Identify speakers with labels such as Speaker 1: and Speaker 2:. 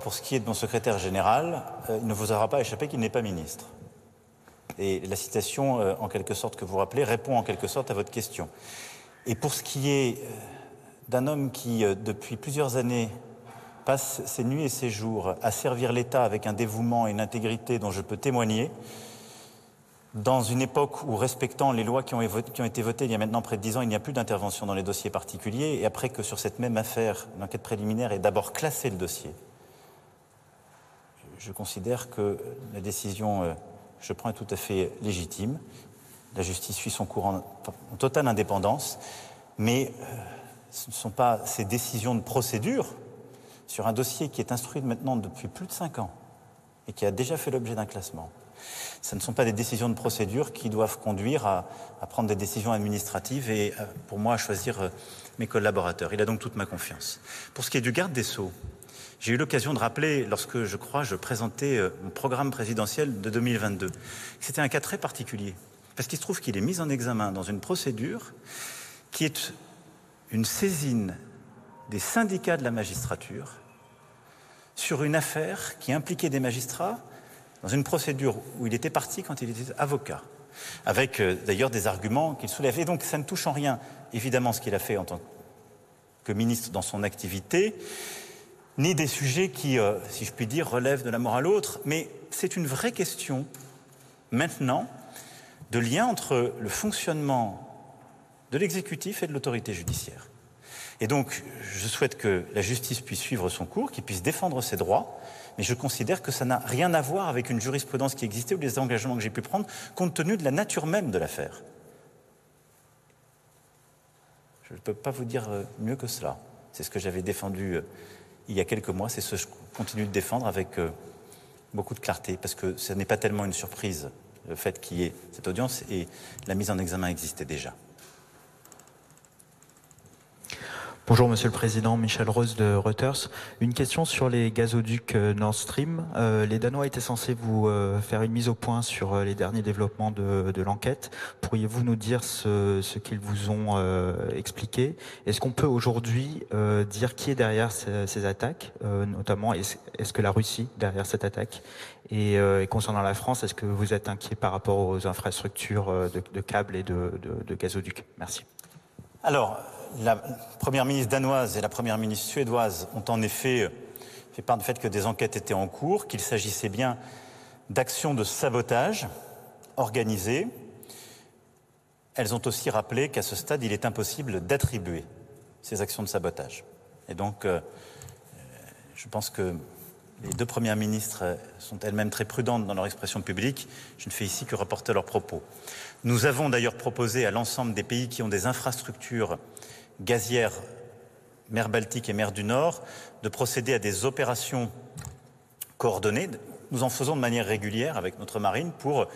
Speaker 1: pour ce qui est de mon secrétaire général, euh, il ne vous aura pas échappé qu'il n'est pas ministre. Et la citation, euh, en quelque sorte, que vous rappelez, répond en quelque sorte à votre question. Et pour ce qui est euh, d'un homme qui, depuis plusieurs années, passe ses nuits et ses jours à servir l'État avec un dévouement et une intégrité dont je peux témoigner, dans une époque où, respectant les lois qui ont, été votées il y a maintenant près de dix ans, il n'y a plus d'intervention dans les dossiers particuliers, et après que sur cette même affaire, l'enquête préliminaire ait d'abord classé le dossier, je considère que la décision, euh, je prends, est tout à fait légitime. La justice suit son cours en, totale indépendance, mais euh, ce ne sont pas ces décisions de procédure sur un dossier qui est instruit maintenant depuis plus de cinq ans et qui a déjà fait l'objet d'un classement. Ce ne sont pas des décisions de procédure qui doivent conduire à, prendre des décisions administratives et euh, pour moi à choisir mes collaborateurs. Il a donc toute ma confiance. Pour ce qui est du garde des Sceaux, j'ai eu l'occasion de rappeler, lorsque je crois je présentais euh, mon programme présidentiel de 2022, que c'était un cas très particulier. Parce qu'il se trouve qu'il est mis en examen dans une procédure qui est une saisine des syndicats de la magistrature sur une affaire qui impliquait des magistrats dans une procédure où il était parti quand il était avocat, avec euh, d'ailleurs des arguments qu'il soulève. Et donc ça ne touche en rien, évidemment, ce qu'il a fait en tant que ministre dans son activité, ni des sujets qui, euh, si je puis dire, relèvent de la morale autre, mais c'est une vraie question, maintenant, de lien entre le fonctionnement de l'exécutif et de l'autorité judiciaire. Et donc, je souhaite que la justice puisse suivre son cours, qu'il puisse défendre ses droits, mais je considère que ça n'a rien à voir avec une jurisprudence qui existait ou les engagements que j'ai pu prendre, compte tenu de la nature même de l'affaire. Je ne peux pas vous dire euh, mieux que cela. C'est ce que j'avais défendu euh, il y a quelques mois. C'est ce que je continue de défendre avec euh, beaucoup de clarté, parce que ce n'est pas tellement une surprise, le fait qu'il y ait cette audience, et la mise en examen existait déjà.
Speaker 2: Bonjour Monsieur le Président, Michel Rose de Reuters. Une question sur les gazoducs euh, Nord Stream. Euh, les Danois étaient censés vous euh, faire une mise au point sur les derniers développements de, l'enquête. Pourriez-vous nous dire ce, qu'ils vous ont expliqué? Est-ce qu'on peut aujourd'hui dire qui est derrière ces, attaques Notamment, est-ce que la Russie derrière cette attaque? Et, concernant la France, est-ce que vous êtes inquiet par rapport aux infrastructures de, câbles et de, de gazoducs? Merci.
Speaker 1: Alors, la première ministre danoise et la première ministre suédoise ont en effet fait part du fait que des enquêtes étaient en cours, qu'il s'agissait bien d'actions de sabotage organisées. Elles ont aussi rappelé qu'à ce stade, il est impossible d'attribuer ces actions de sabotage. Et donc, euh, je pense que les deux premières ministres sont elles-mêmes très prudentes dans leur expression publique. Je ne fais ici que rapporter leurs propos. Nous avons d'ailleurs proposé à l'ensemble des pays qui ont des infrastructures gazières mer Baltique et mer du Nord de procéder à des opérations coordonnées. Nous en faisons de manière régulière avec notre marine pour